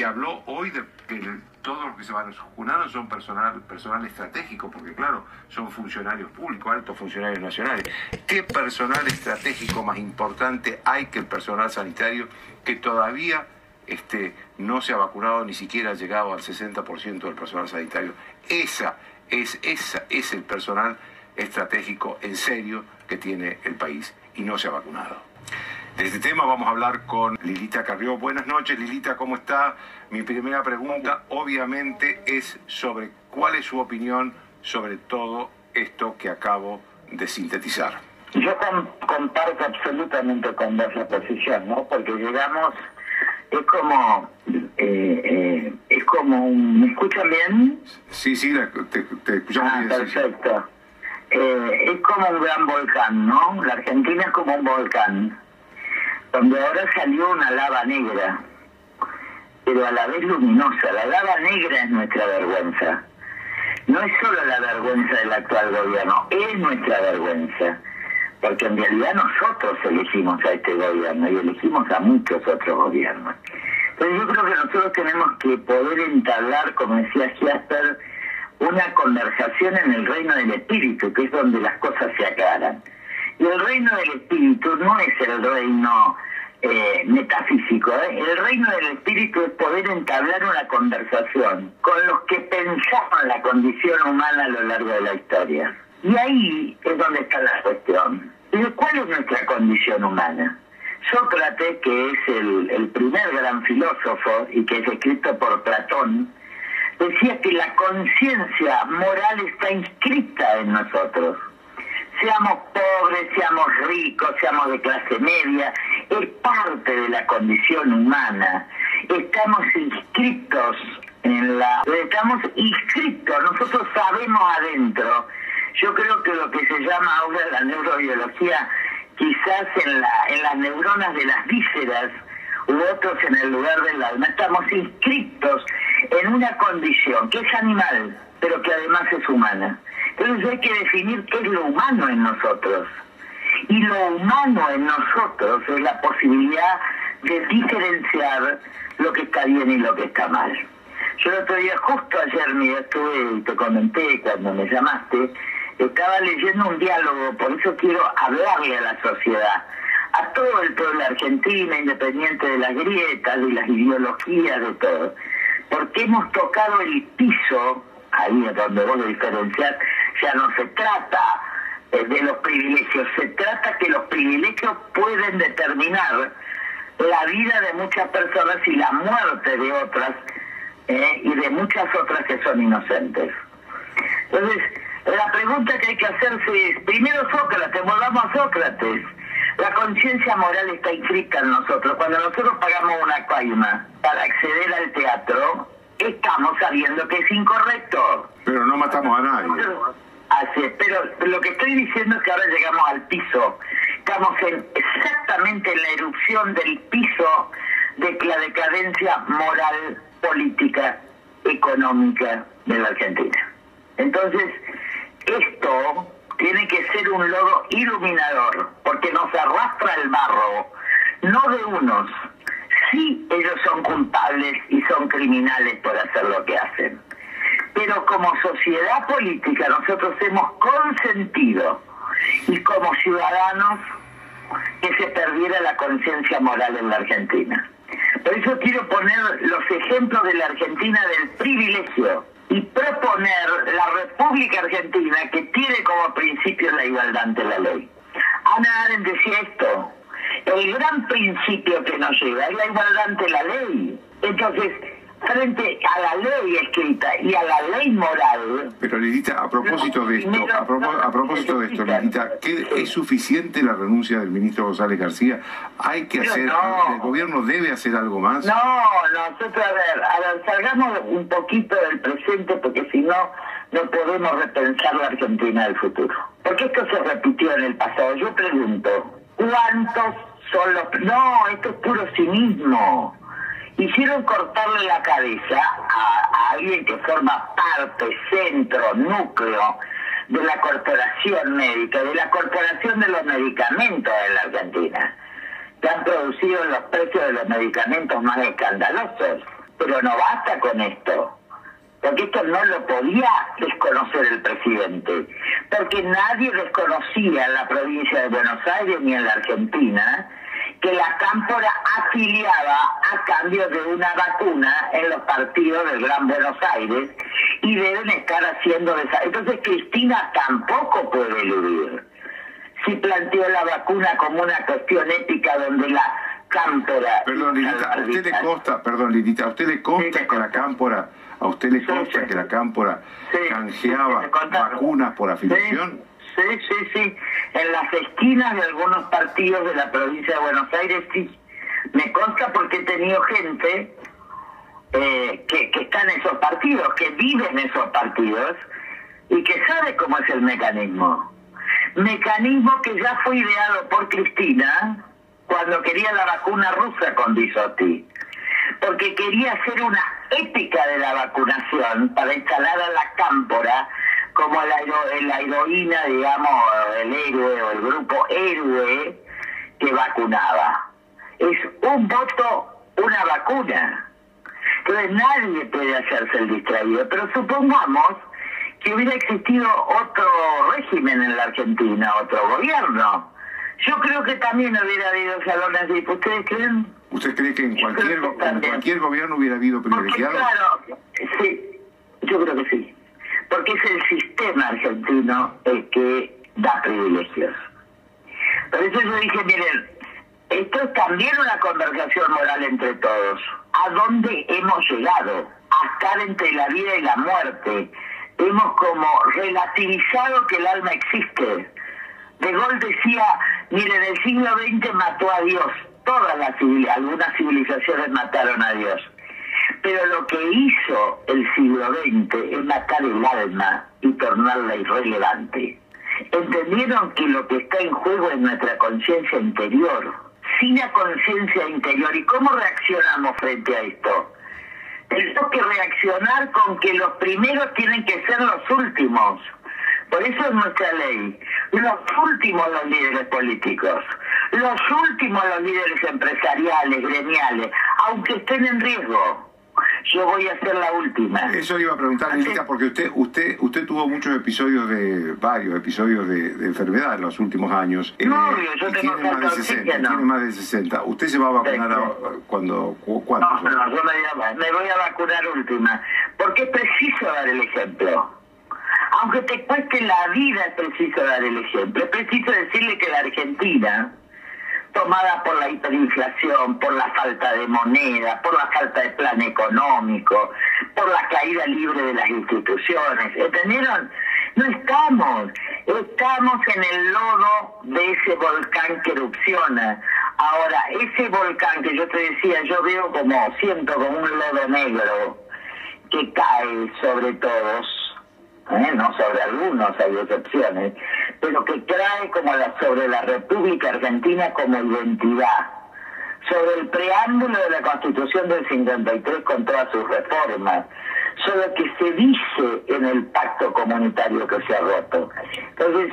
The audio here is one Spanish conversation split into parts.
que habló hoy de que todos los que se van vacunaron son personal, personal estratégico, porque claro, son funcionarios públicos, altos funcionarios nacionales. ¿Qué personal estratégico más importante hay que el personal sanitario que todavía este, no se ha vacunado, ni siquiera ha llegado al 60% del personal sanitario? Esa es, esa es el personal estratégico en serio que tiene el país y no se ha vacunado. De este tema vamos a hablar con Lilita Carrió. Buenas noches, Lilita, ¿cómo está? Mi primera pregunta, obviamente, es sobre cuál es su opinión sobre todo esto que acabo de sintetizar. Yo comparto absolutamente con vos la posición, ¿no? Porque llegamos, es como, eh, eh, es como un, ¿me escuchan bien? Sí, sí, te, te escuchamos ah, Perfecto. Eh, es como un gran volcán, ¿no? La Argentina es como un volcán donde ahora salió una lava negra, pero a la vez luminosa. La lava negra es nuestra vergüenza. No es solo la vergüenza del actual gobierno, es nuestra vergüenza. Porque en realidad nosotros elegimos a este gobierno y elegimos a muchos otros gobiernos. Entonces yo creo que nosotros tenemos que poder entablar, como decía Jasper, una conversación en el reino del espíritu, que es donde las cosas se aclaran. Y el reino del espíritu no es el reino eh, metafísico. ¿eh? El reino del espíritu es poder entablar una conversación con los que pensamos la condición humana a lo largo de la historia. Y ahí es donde está la cuestión. ¿Cuál es nuestra condición humana? Sócrates, que es el primer gran filósofo y que es escrito por Platón, decía que la conciencia moral está inscrita en nosotros seamos pobres, seamos ricos, seamos de clase media, es parte de la condición humana. Estamos inscritos en la... Estamos inscritos, nosotros sabemos adentro. Yo creo que lo que se llama ahora la neurobiología, quizás en, la, en las neuronas de las vísceras, u otros en el lugar del alma, estamos inscritos en una condición que es animal, pero que además es humana. Entonces hay que definir qué es lo humano en nosotros. Y lo humano en nosotros es la posibilidad de diferenciar lo que está bien y lo que está mal. Yo el otro día, justo ayer, mira, estuve y te comenté cuando me llamaste, estaba leyendo un diálogo, por eso quiero hablarle a la sociedad, a todo el pueblo argentino, independiente de las grietas, de las ideologías, de todo. Porque hemos tocado el piso, ahí es donde vos lo diferenciar, ya no se trata eh, de los privilegios, se trata que los privilegios pueden determinar la vida de muchas personas y la muerte de otras eh, y de muchas otras que son inocentes. Entonces, la pregunta que hay que hacerse es, primero Sócrates, volvamos a Sócrates. La conciencia moral está inscrita en nosotros. Cuando nosotros pagamos una coima para acceder al teatro, estamos sabiendo que es incorrecto. Pero no matamos a nadie. Así es, pero lo que estoy diciendo es que ahora llegamos al piso. Estamos en, exactamente en la erupción del piso de la decadencia moral, política, económica de la Argentina. Entonces, esto tiene que ser un lodo iluminador, porque nos arrastra el barro, no de unos. Sí, ellos son culpables y son criminales por hacer lo que hacen pero como sociedad política nosotros hemos consentido y como ciudadanos que se perdiera la conciencia moral en la Argentina. Por eso quiero poner los ejemplos de la Argentina del privilegio y proponer la República Argentina que tiene como principio la igualdad ante la ley. Ana Arendt decía esto, el gran principio que nos lleva es la igualdad ante la ley. Entonces, frente a la ley escrita y a la ley moral. Pero Lidita, a propósito de esto, a, propósito de esto, Lidita, ¿es suficiente la renuncia del ministro González García? ¿Hay que hacer, el gobierno debe hacer algo más? No, nosotros, a ver, a ver, salgamos un poquito del presente porque si no, no podemos repensar la Argentina del futuro. Porque esto se repitió en el pasado. Yo pregunto, ¿cuántos son los... No, esto es puro cinismo hicieron cortarle la cabeza a, alguien que forma parte, centro, núcleo de la corporación médica, de la corporación de los medicamentos en la Argentina, que han producido los precios de los medicamentos más escandalosos. Pero no basta con esto porque esto no lo podía desconocer el presidente, porque nadie desconocía en la provincia de Buenos Aires ni en la Argentina que la cámpora afiliaba a cambio de una vacuna en los partidos del Gran Buenos Aires y deben estar haciendo esa. Entonces Cristina tampoco puede eludir. Si planteó la vacuna como una cuestión ética donde la cámpora... Perdón, Lidita, ¿a usted le consta, perdón, Lidita, ¿a usted le consta que la cámpora ¿A usted le consta que la Cámpora canjeaba vacunas por afiliación? Sí, sí, sí. En las esquinas de algunos partidos de la provincia de Buenos Aires sí. Me consta porque he tenido gente eh, que, que está en esos partidos, que vive en esos partidos y que sabe cómo es el mecanismo. Mecanismo que ya fue ideado por Cristina cuando quería la vacuna rusa con Bisotti porque quería hacer una ética de la vacunación para instalar a la cámpora como la, la heroína, digamos, el héroe o el grupo héroe que vacunaba. Es un voto, una vacuna. Entonces nadie puede hacerse el distraído, pero supongamos que hubiera existido otro régimen en la Argentina, otro gobierno. Yo creo que también hubiera habido salones de... ¿Ustedes creen? ¿Usted cree que en cualquier, cualquier gobierno hubiera habido privilegiados? claro, sí, yo creo que sí. Porque es el sistema argentino el que da privilegios. Por eso yo dije, miren, esto es también una conversación moral entre todos. ¿A dónde hemos llegado? A estar entre la vida y la muerte. Hemos como relativizado que el alma existe. De Gaulle decía, miren, el siglo XX mató a Dios todas las algunas civilizaciones mataron a Dios. Pero lo que hizo el siglo XX es matar el alma y tornarla irrelevante. Entendieron que lo que está en juego es nuestra conciencia interior. Sin la conciencia interior. ¿Y cómo reaccionamos frente a esto? Tenemos que reaccionar con que los primeros tienen que ser los últimos. Por eso es nuestra ley. Los últimos los líderes políticos, los últimos los líderes empresariales, gremiales, aunque estén en riesgo. Yo voy a ser la última. Eso iba a preguntar, Lilita, porque usted usted usted tuvo muchos episodios de, varios episodios de, enfermedad en los últimos años. No, eh, yo tengo tiene más, de 60, tiene más de 60. ¿Usted se va a vacunar cuando, cuándo? No, no, yo me, me voy a vacunar última, porque es preciso dar el ejemplo aunque te cueste la vida, es preciso dar el ejemplo. Es preciso decirle que la Argentina, tomada por la hiperinflación, por la falta de moneda, por la falta de plan económico, por la caída libre de las instituciones, ¿entendieron? No estamos, estamos en el lodo de ese volcán que erupciona. Ahora, ese volcán que yo te decía, yo veo como, siento como un lodo negro que cae sobre todos ¿eh? no sobre algunos, hay excepciones, pero que trae como la, sobre la República Argentina como identidad, sobre el preámbulo de la Constitución del 53 con todas sus reformas, sobre lo que se dice en el pacto comunitario que se ha roto. Entonces,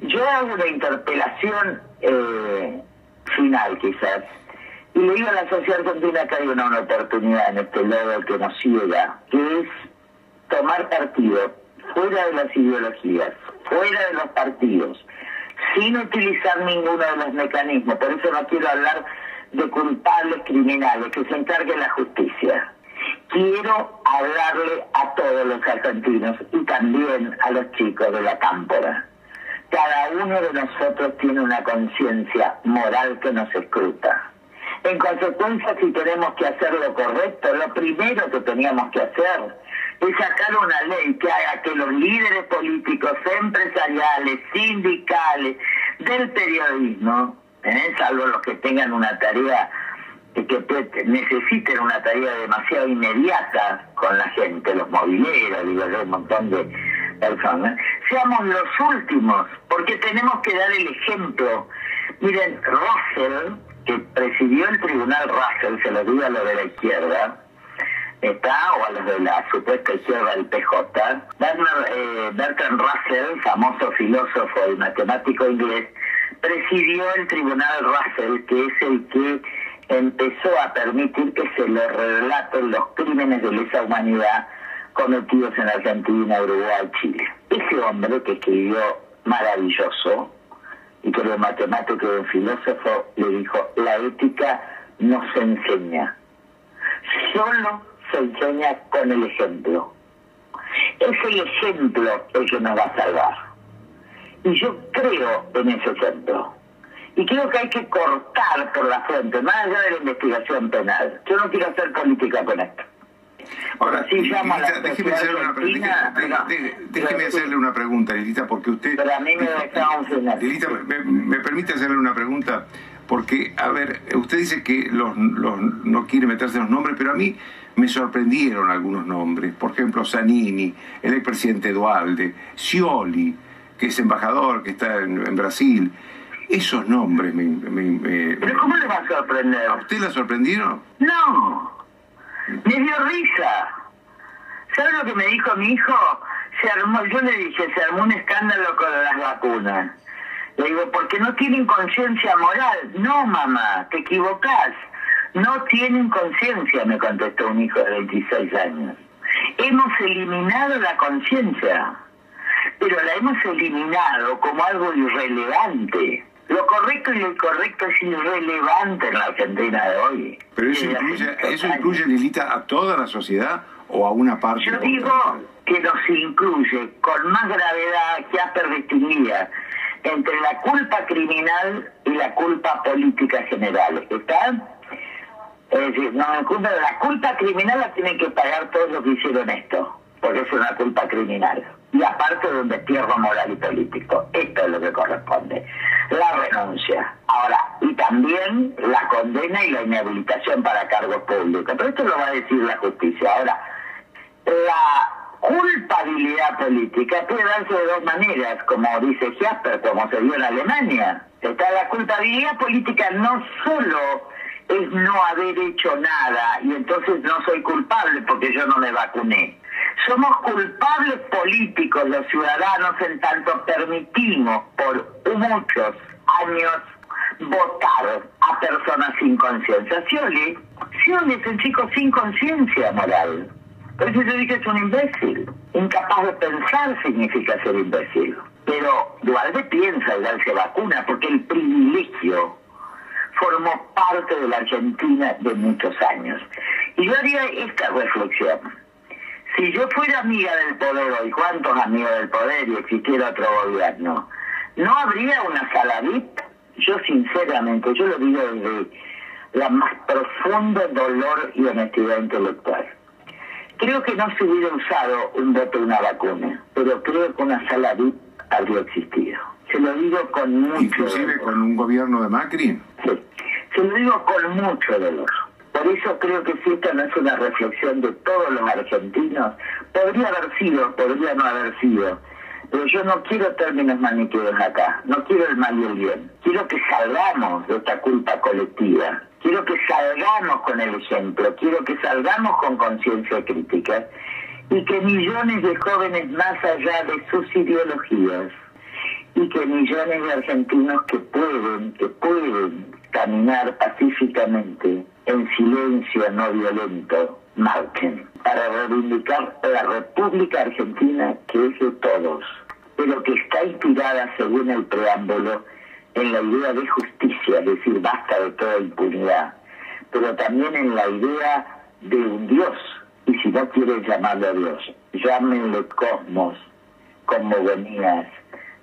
yo hago una interpelación eh, final quizás, y le digo a la sociedad argentina que hay una, oportunidad en este lado que nos ciega, que es tomar partido fuera de las ideologías, fuera de los partidos, sin utilizar ninguno de los mecanismos. Por eso no quiero hablar de culpables criminales, que se encargue la justicia. Quiero hablarle a todos los argentinos y también a los chicos de la cámpora. Cada uno de nosotros tiene una conciencia moral que nos escruta. En consecuencia, si tenemos que hacer lo correcto, lo primero que teníamos que hacer es sacar una ley que haga que los líderes políticos, empresariales, sindicales, del periodismo, ¿eh? salvo los que tengan una tarea que necesiten una tarea demasiado inmediata con la gente, los mobileros, digo un montón de personas, seamos los últimos, porque tenemos que dar el ejemplo. Miren, Russell, que presidió el tribunal Russell, se lo digo a lo de la izquierda, está, o a los de la supuesta izquierda del PJ, eh, Bertrand Russell, famoso filósofo y matemático inglés, presidió el tribunal Russell, que es el que empezó a permitir que se le relaten los crímenes de lesa humanidad cometidos en Argentina, Uruguay, Chile. Ese hombre que escribió maravilloso y que era matemático y un filósofo le dijo, la ética no se enseña, solo se enseña con el ejemplo. Es el ejemplo el que nos va a salvar. Y yo creo en ese ejemplo. Y creo que hay que cortar por la fuente, más allá de la investigación penal. Yo no quiero hacer política con esto. Ahora, sí, déjeme, hacerle una, déjeme, hacerle una pregunta, Lilita, porque usted... Pero a mí me Lilita, me, me, permite hacerle una pregunta, porque, a ver, usted dice que los, los, no quiere meterse en los nombres, pero a mí me sorprendieron algunos nombres. Por ejemplo, Zanini, el expresidente Dualde, Scioli, que es embajador, que está en, Brasil. Esos nombres me, me, ¿Pero cómo le va a sorprender? ¿A usted la sorprendieron? No, me dio risa. ¿Sabe lo que me dijo mi hijo? Se armó, yo le dije, se armó un escándalo con las vacunas. Le digo, porque no tienen conciencia moral. No, mamá, te equivocás. No tienen conciencia, me contestó un hijo de 26 años. Hemos eliminado la conciencia, pero la hemos eliminado como algo irrelevante. Lo correcto y lo incorrecto es irrelevante en la Argentina de hoy. Pero eso incluye, eso incluye, Lilita, a toda la sociedad o a una parte. Yo digo que nos incluye con más gravedad que Asper distinguía entre la culpa criminal y la culpa política general. ¿Está? Es decir, no culpa, la culpa criminal la tienen que pagar todos los que hicieron esto, porque es una culpa criminal. Y aparte de un destierro moral y político. Esto es lo que corresponde. La renuncia. Ahora, y también la condena y la inhabilitación para cargos públicos. Pero esto lo va a decir la justicia. Ahora, la culpabilidad política puede darse de dos maneras, como dice Jasper, como se dio en Alemania. Está la culpabilidad política no solo es no haber hecho nada y entonces no soy culpable porque yo no me vacuné. Somos culpables políticos los ciudadanos en tanto permitimos por muchos años votar a personas sin conciencia. Scioli, Scioli es un chico sin conciencia moral. Por eso yo dije es un imbécil. Incapaz de pensar significa ser imbécil. Pero Dualde piensa y darse vacuna porque el privilegio parte de la Argentina de muchos años. Y yo haría esta reflexión. Si yo fuera amiga del poder hoy, ¿cuántos amigos del poder y existiera otro gobierno? ¿No habría una sala VIP? Yo sinceramente, yo lo digo desde la más profunda dolor y honestidad intelectual. Creo que no se hubiera usado un voto una vacuna, pero creo que una sala VIP habría existido. Se lo digo con mucho Inclusive con un gobierno de Macri. Sí. Se lo digo con mucho dolor. Por eso creo que si esta no es una reflexión de todos los argentinos, podría haber sido, podría no haber sido. Pero yo no quiero términos maniqueos acá, no quiero el mal y el bien. Quiero que salgamos de esta culpa colectiva. Quiero que salgamos con el ejemplo, quiero que salgamos con conciencia crítica y que millones de jóvenes más allá de sus ideologías y que millones de argentinos que pueden, que pueden caminar pacíficamente en silencio no violento, marchen para reivindicar la República Argentina que es de todos, pero que está inspirada, según el preámbulo, en la idea de justicia, es decir, basta de toda impunidad, pero también en la idea de un Dios, y si no quieres llamarlo a Dios, llámenle cosmos, cosmogonías,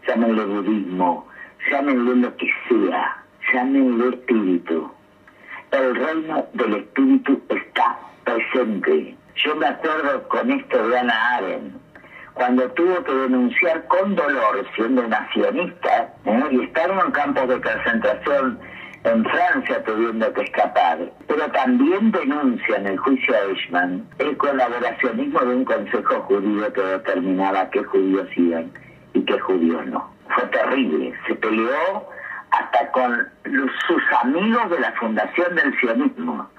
llámenle budismo, llámenle lo que sea, llámenle espíritu. El reino del espíritu está presente. Yo me acuerdo con esto de Ana Arendt, cuando tuvo que denunciar con dolor, siendo nacionista, ¿eh? y estar en campos de concentración en Francia tuviendo que escapar, pero también denuncia en el juicio a Eichmann el colaboracionismo de un consejo judío que determinaba qué judíos iban y qué judíos no. Fue terrible, se peleó hasta con sus amigos de la fundación del sionismo.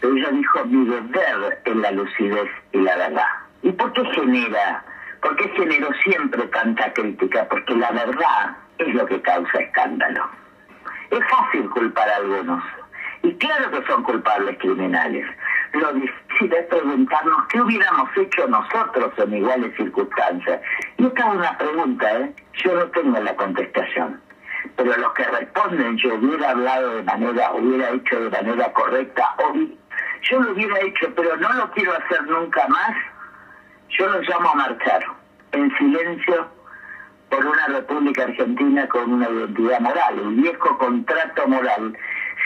Pero ella dijo, mi deber es la lucidez y la verdad. ¿Y por qué genera? ¿Por qué generó siempre tanta crítica? Porque la verdad es lo que causa escándalo. Es fácil culpar a algunos. Y claro que son culpables criminales. Lo difícil es preguntarnos qué hubiéramos hecho nosotros en iguales circunstancias. Y esta es una pregunta, ¿eh? Yo no tengo la contestación. Pero los que responden, yo hubiera hablado de manera, hubiera hecho de manera correcta, o yo lo hubiera hecho, pero no lo quiero hacer nunca más, yo lo llamo a marchar, en silencio, por una República Argentina con una identidad moral, un viejo contrato moral,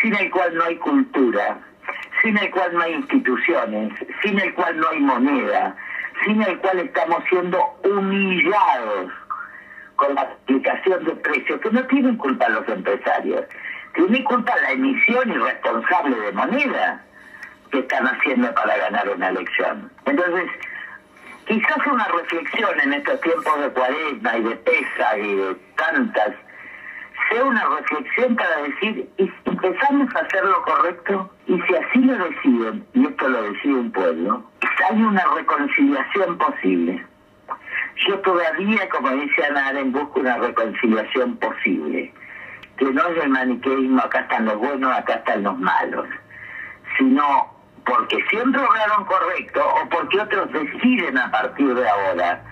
sin el cual no hay cultura, sin el cual no hay instituciones, sin el cual no hay moneda, sin el cual estamos siendo humillados con la aplicación de precios, que no tienen culpa los empresarios, tienen culpa la emisión irresponsable de moneda que están haciendo para ganar una elección. Entonces, quizás una reflexión en estos tiempos de cuaresma y de pesa y de tantas, sea una reflexión para decir, y empezamos a hacer lo correcto, y si así lo deciden, y esto lo decide un pueblo, hay una reconciliación posible. Yo todavía, como dice Ana Aren, busco una reconciliación posible, que no es el maniqueísmo, acá están los buenos, acá están los malos, sino porque siempre obraron correcto o porque otros deciden a partir de ahora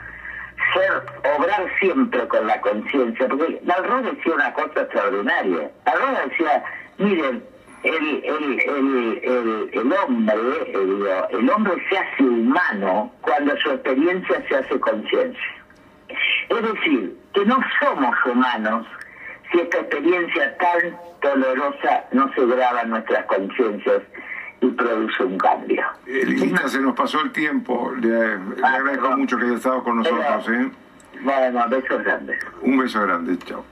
ser obrar siempre con la conciencia, porque Dalrón decía una cosa extraordinaria. Dalrón decía, miren, el, el, el, el, hombre, el, hombre se hace humano cuando su experiencia se hace conciencia. Es decir, que no somos humanos si esta experiencia tan dolorosa no se graba en nuestras conciencias y produce un cambio. Elisa, se nos pasó el tiempo. Le, agradezco mucho que haya estado con nosotros. ¿eh? Bueno, besos grandes. Un beso grande, chao.